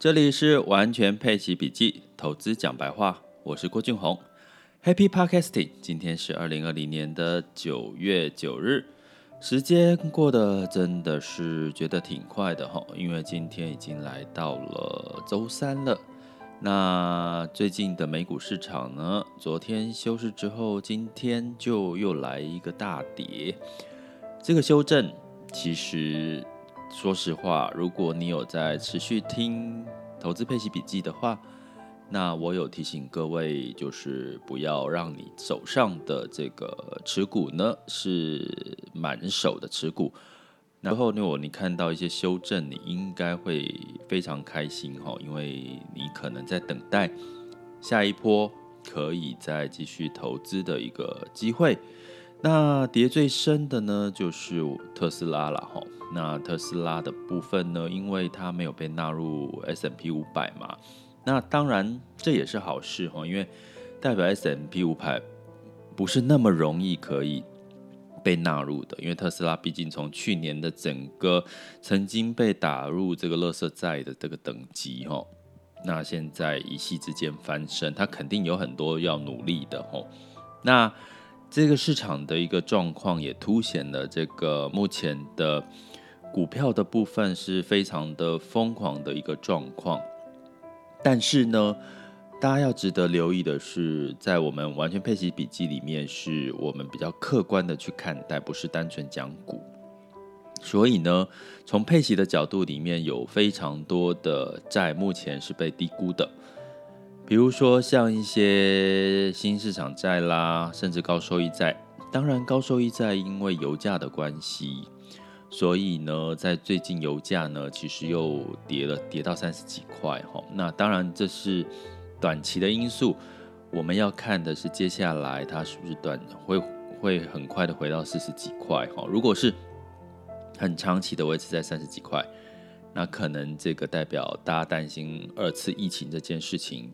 这里是完全配息笔记，投资讲白话，我是郭俊宏，Happy Podcasting。今天是二零二零年的九月九日，时间过得真的是觉得挺快的哈，因为今天已经来到了周三了。那最近的美股市场呢，昨天休市之后，今天就又来一个大跌。这个修正其实。说实话，如果你有在持续听投资配息笔记的话，那我有提醒各位，就是不要让你手上的这个持股呢是满手的持股。然后如果你看到一些修正，你应该会非常开心哈，因为你可能在等待下一波可以再继续投资的一个机会。那跌最深的呢，就是特斯拉了哈。那特斯拉的部分呢，因为它没有被纳入 S M P 五百嘛，那当然这也是好事哈，因为代表 S M P 五百不是那么容易可以被纳入的，因为特斯拉毕竟从去年的整个曾经被打入这个垃圾债的这个等级哈，那现在一夕之间翻身，它肯定有很多要努力的哈。那这个市场的一个状况也凸显了这个目前的股票的部分是非常的疯狂的一个状况，但是呢，大家要值得留意的是，在我们完全配息笔记里面，是我们比较客观的去看待，不是单纯讲股。所以呢，从配息的角度里面，有非常多的债目前是被低估的。比如说像一些新市场债啦，甚至高收益债。当然，高收益债因为油价的关系，所以呢，在最近油价呢，其实又跌了，跌到三十几块哈。那当然这是短期的因素，我们要看的是接下来它是不是短会会很快的回到四十几块哈。如果是很长期的维持在三十几块，那可能这个代表大家担心二次疫情这件事情。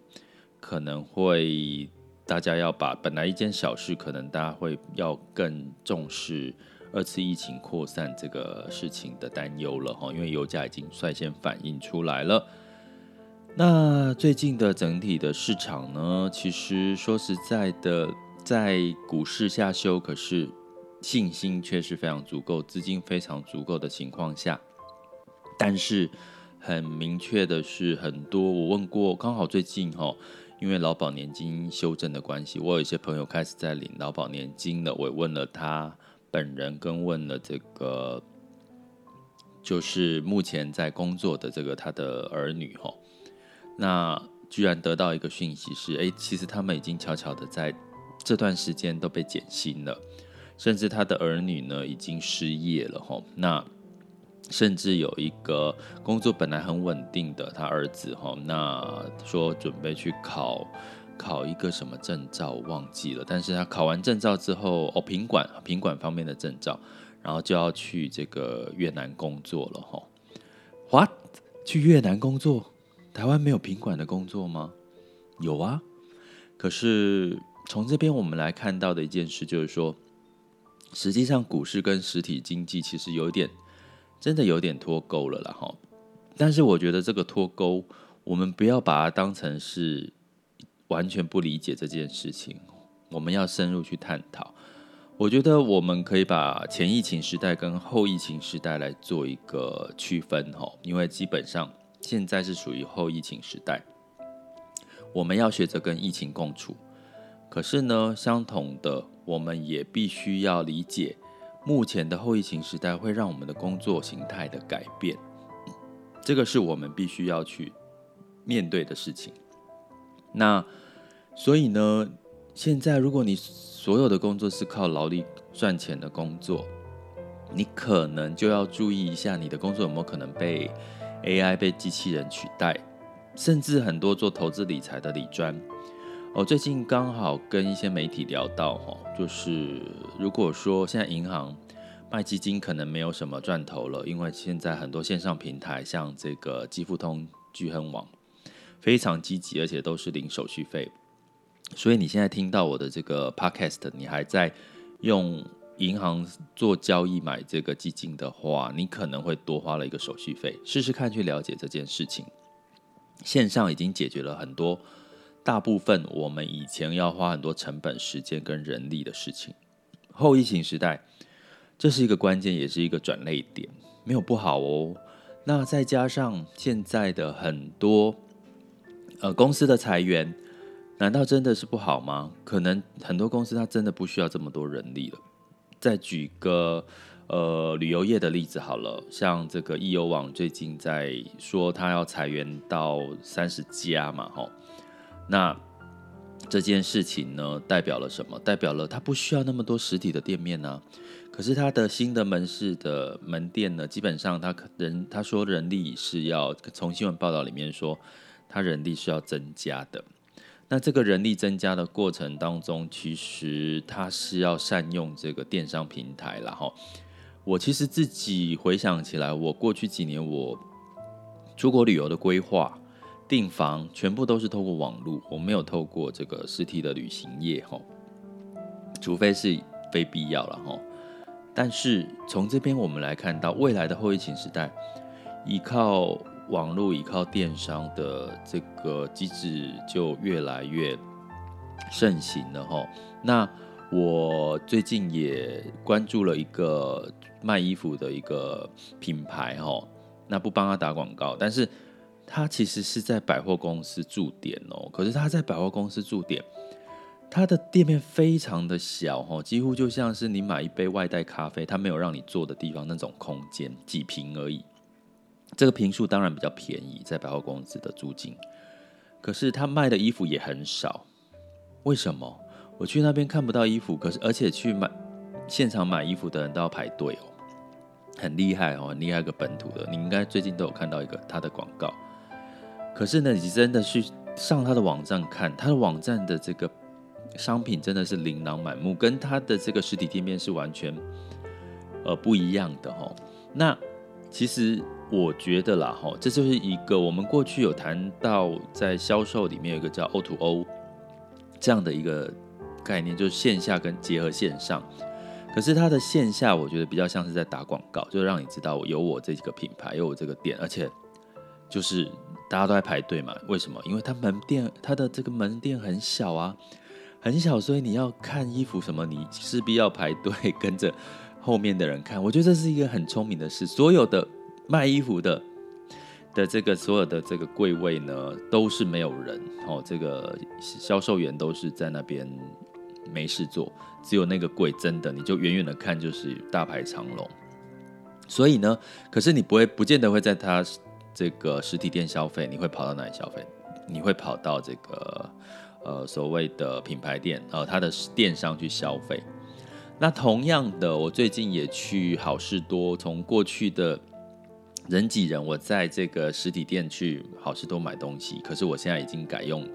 可能会大家要把本来一件小事，可能大家会要更重视二次疫情扩散这个事情的担忧了哈，因为油价已经率先反映出来了。那最近的整体的市场呢，其实说实在的，在股市下修，可是信心却是非常足够，资金非常足够的情况下，但是很明确的是，很多我问过，刚好最近哈。因为劳保年金修正的关系，我有一些朋友开始在领劳保年金了。我也问了他本人，跟问了这个，就是目前在工作的这个他的儿女哈。那居然得到一个讯息是，哎，其实他们已经悄悄的在这段时间都被减薪了，甚至他的儿女呢已经失业了哈。那甚至有一个工作本来很稳定的他儿子哈，那说准备去考考一个什么证照，忘记了。但是他考完证照之后，哦，品管品管方面的证照，然后就要去这个越南工作了哈。What？去越南工作？台湾没有品管的工作吗？有啊。可是从这边我们来看到的一件事就是说，实际上股市跟实体经济其实有点。真的有点脱钩了啦哈，但是我觉得这个脱钩，我们不要把它当成是完全不理解这件事情，我们要深入去探讨。我觉得我们可以把前疫情时代跟后疫情时代来做一个区分哈，因为基本上现在是属于后疫情时代，我们要学着跟疫情共处。可是呢，相同的，我们也必须要理解。目前的后疫情时代会让我们的工作形态的改变，这个是我们必须要去面对的事情。那所以呢，现在如果你所有的工作是靠劳力赚钱的工作，你可能就要注意一下你的工作有没有可能被 AI 被机器人取代，甚至很多做投资理财的理专。我最近刚好跟一些媒体聊到，哈，就是如果说现在银行卖基金可能没有什么赚头了，因为现在很多线上平台，像这个基富通、巨亨网，非常积极，而且都是零手续费。所以你现在听到我的这个 podcast，你还在用银行做交易买这个基金的话，你可能会多花了一个手续费。试试看去了解这件事情。线上已经解决了很多大部分我们以前要花很多成本、时间跟人力的事情。后疫情时代，这是一个关键，也是一个转捩点，没有不好哦。那再加上现在的很多呃公司的裁员，难道真的是不好吗？可能很多公司它真的不需要这么多人力了。再举个呃旅游业的例子好了，像这个易游网最近在说他要裁员到三十家嘛，吼，那这件事情呢，代表了什么？代表了他不需要那么多实体的店面呢、可是他的新的门市的门店呢，基本上他可人他说人力是要从新闻报道里面说，他人力是要增加的。那这个人力增加的过程当中，其实它是要善用这个电商平台，然后我其实自己回想起来，我过去几年我出国旅游的规划、订房，全部都是透过网络，我没有透过这个实体的旅行业，哈，除非是非必要了，哈。但是从这边我们来看到，未来的后疫情时代，依靠。网络依靠电商的这个机制就越来越盛行了哈。那我最近也关注了一个卖衣服的一个品牌哈。那不帮他打广告，但是他其实是在百货公司驻点哦。可是他在百货公司驻点，他的店面非常的小哈，几乎就像是你买一杯外带咖啡，他没有让你坐的地方那种空间，几平而已。这个坪数当然比较便宜，在百货公司的租金，可是他卖的衣服也很少。为什么？我去那边看不到衣服，可是而且去买现场买衣服的人都要排队哦，很厉害哦，很厉害一个本土的，你应该最近都有看到一个他的广告。可是呢，你真的去上他的网站看，他的网站的这个商品真的是琳琅满目，跟他的这个实体店面是完全呃不一样的哦。那其实。我觉得啦，哈，这就是一个我们过去有谈到，在销售里面有一个叫 O to O 这样的一个概念，就是线下跟结合线上。可是它的线下，我觉得比较像是在打广告，就让你知道有我这几个品牌，有我这个店，而且就是大家都在排队嘛。为什么？因为它门店，它的这个门店很小啊，很小，所以你要看衣服什么，你势必要排队跟着后面的人看。我觉得这是一个很聪明的事，所有的。卖衣服的的这个所有的这个柜位呢，都是没有人哦，这个销售员都是在那边没事做，只有那个柜真的，你就远远的看就是大排长龙。所以呢，可是你不会不见得会在他这个实体店消费，你会跑到哪里消费？你会跑到这个呃所谓的品牌店，呃，他的电商去消费。那同样的，我最近也去好事多，从过去的。人挤人，我在这个实体店去好市多买东西，可是我现在已经改用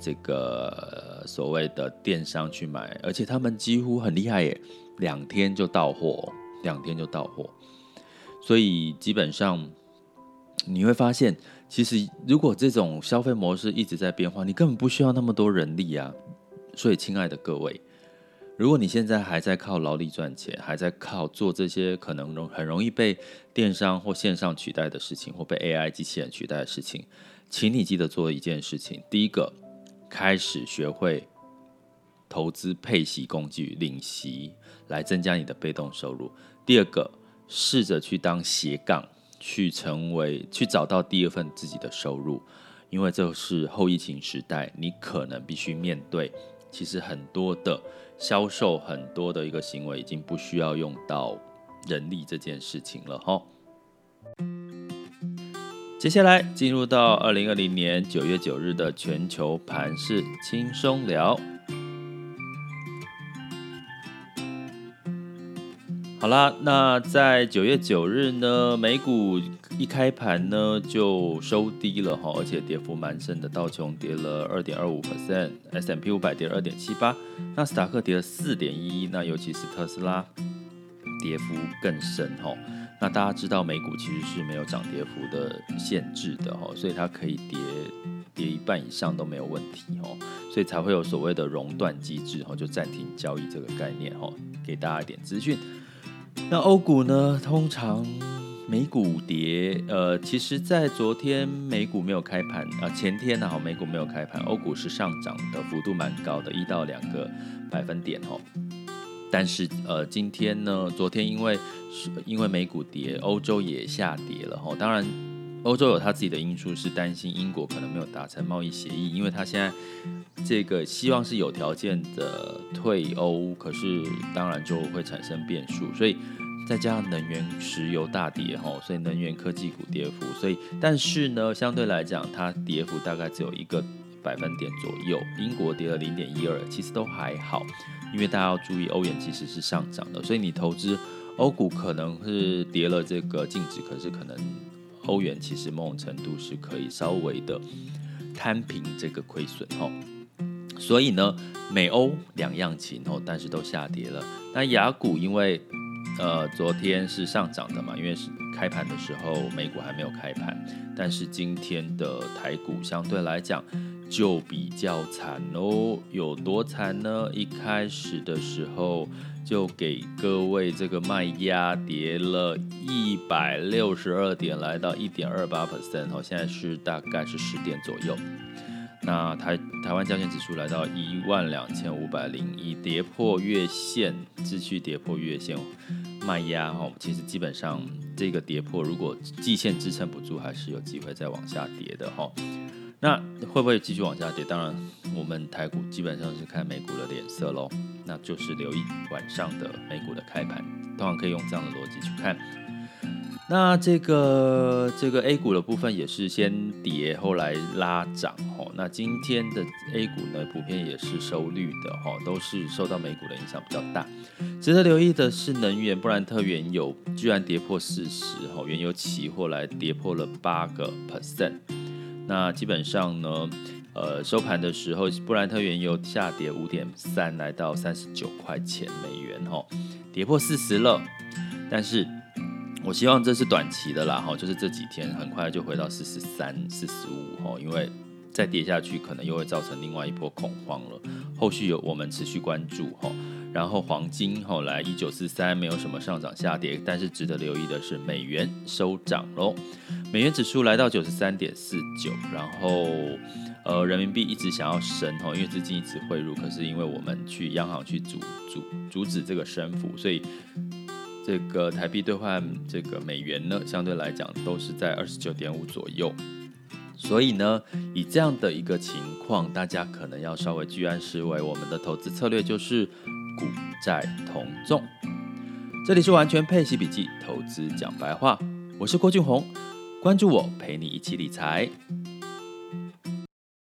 这个所谓的电商去买，而且他们几乎很厉害耶，两天就到货，两天就到货。所以基本上你会发现，其实如果这种消费模式一直在变化，你根本不需要那么多人力啊。所以，亲爱的各位。如果你现在还在靠劳力赚钱，还在靠做这些可能容很容易被电商或线上取代的事情，或被 AI 机器人取代的事情，请你记得做一件事情：第一个，开始学会投资配息工具，领息来增加你的被动收入；第二个，试着去当斜杠，去成为去找到第二份自己的收入，因为这是后疫情时代，你可能必须面对。其实很多的销售，很多的一个行为已经不需要用到人力这件事情了哈。接下来进入到二零二零年九月九日的全球盘势轻松聊。好啦，那在九月九日呢，美股一开盘呢就收低了哈，而且跌幅蛮深的，道琼跌了二点二五 percent，S M P 五百跌了二点七八，纳斯达克跌了四点一一，那尤其是特斯拉跌幅更深哈。那大家知道美股其实是没有涨跌幅的限制的哈，所以它可以跌跌一半以上都没有问题哈，所以才会有所谓的熔断机制哈，就暂停交易这个概念哈，给大家一点资讯。那欧股呢，通常美股跌，呃，其实，在昨天美股没有开盘啊，前天呢，哈，美股没有开盘，欧股是上涨的幅度蛮高的，一到两个百分点哦。但是，呃，今天呢，昨天因为因为美股跌，欧洲也下跌了哈。当然，欧洲有他自己的因素，是担心英国可能没有达成贸易协议，因为他现在这个希望是有条件的退欧，可是当然就会产生变数，所以。再加上能源、石油大跌哈，所以能源科技股跌幅，所以但是呢，相对来讲，它跌幅大概只有一个百分点左右。英国跌了零点一二，其实都还好，因为大家要注意，欧元其实是上涨的，所以你投资欧股可能是跌了这个净值，可是可能欧元其实某种程度是可以稍微的摊平这个亏损哈。所以呢，美欧两样情哦，但是都下跌了。那雅股因为呃，昨天是上涨的嘛，因为是开盘的时候美股还没有开盘，但是今天的台股相对来讲就比较惨哦，有多惨呢？一开始的时候就给各位这个卖压跌了一百六十二点，来到一点二八 percent 哦，现在是大概是十点左右。那台台湾交权指数来到一万两千五百零一，跌破月线，继续跌破月线。卖压哈，其实基本上这个跌破，如果季线支撑不住，还是有机会再往下跌的哈。那会不会继续往下跌？当然，我们台股基本上是看美股的脸色喽，那就是留意晚上的美股的开盘，通常可以用这样的逻辑去看。那这个这个 A 股的部分也是先跌，后来拉涨。那今天的 A 股呢，普遍也是收绿的哈，都是受到美股的影响比较大。值得留意的是，能源布兰特原油居然跌破四十哈，原油期货来跌破了八个 percent。那基本上呢，呃，收盘的时候，布兰特原油下跌五点三，来到三十九块钱美元哈，跌破四十了，但是。我希望这是短期的啦，哈，就是这几天很快就回到四十三、四十五，哈，因为再跌下去可能又会造成另外一波恐慌了。后续有我们持续关注，哈。然后黄金后来一九四三没有什么上涨下跌，但是值得留意的是美元收涨喽，美元指数来到九十三点四九，然后呃人民币一直想要升，哈，因为资金一直汇入，可是因为我们去央行去阻阻阻止这个升幅，所以。这个台币兑换这个美元呢，相对来讲都是在二十九点五左右，所以呢，以这样的一个情况，大家可能要稍微居安思危。我们的投资策略就是股债同重。这里是完全配息笔记，投资讲白话，我是郭俊宏，关注我，陪你一起理财。